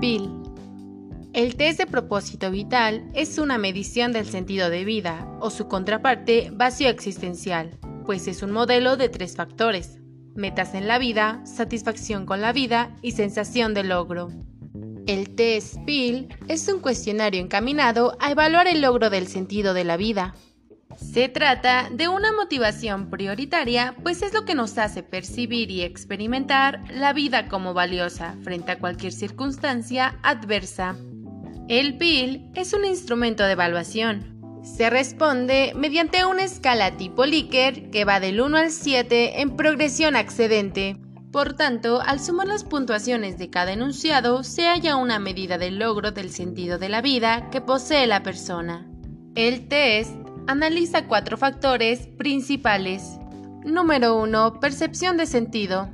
PIL. El test de propósito vital es una medición del sentido de vida o su contraparte vacío existencial, pues es un modelo de tres factores, metas en la vida, satisfacción con la vida y sensación de logro. El test PIL es un cuestionario encaminado a evaluar el logro del sentido de la vida. Se trata de una motivación prioritaria, pues es lo que nos hace percibir y experimentar la vida como valiosa frente a cualquier circunstancia adversa. El PIL es un instrumento de evaluación. Se responde mediante una escala tipo Likert que va del 1 al 7 en progresión accedente. Por tanto, al sumar las puntuaciones de cada enunciado, se halla una medida del logro del sentido de la vida que posee la persona. El test analiza cuatro factores principales. Número 1. Percepción de sentido.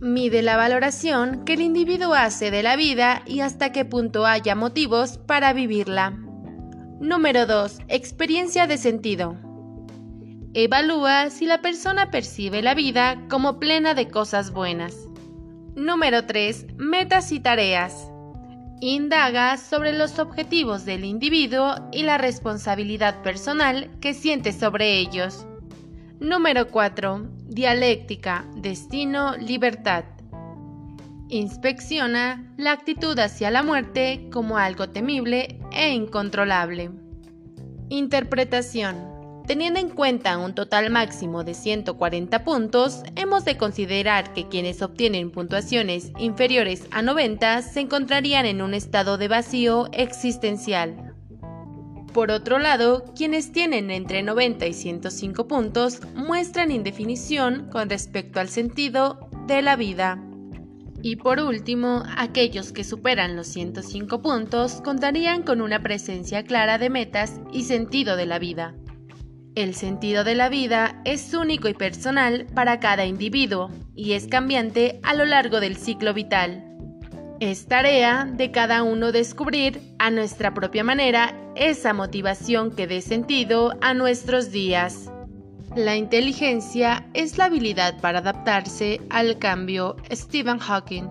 Mide la valoración que el individuo hace de la vida y hasta qué punto haya motivos para vivirla. Número 2. Experiencia de sentido. Evalúa si la persona percibe la vida como plena de cosas buenas. Número 3. Metas y tareas. Indaga sobre los objetivos del individuo y la responsabilidad personal que siente sobre ellos. Número 4. Dialéctica, destino, libertad. Inspecciona la actitud hacia la muerte como algo temible e incontrolable. Interpretación. Teniendo en cuenta un total máximo de 140 puntos, hemos de considerar que quienes obtienen puntuaciones inferiores a 90 se encontrarían en un estado de vacío existencial. Por otro lado, quienes tienen entre 90 y 105 puntos muestran indefinición con respecto al sentido de la vida. Y por último, aquellos que superan los 105 puntos contarían con una presencia clara de metas y sentido de la vida. El sentido de la vida es único y personal para cada individuo y es cambiante a lo largo del ciclo vital. Es tarea de cada uno descubrir a nuestra propia manera esa motivación que dé sentido a nuestros días. La inteligencia es la habilidad para adaptarse al cambio. Stephen Hawking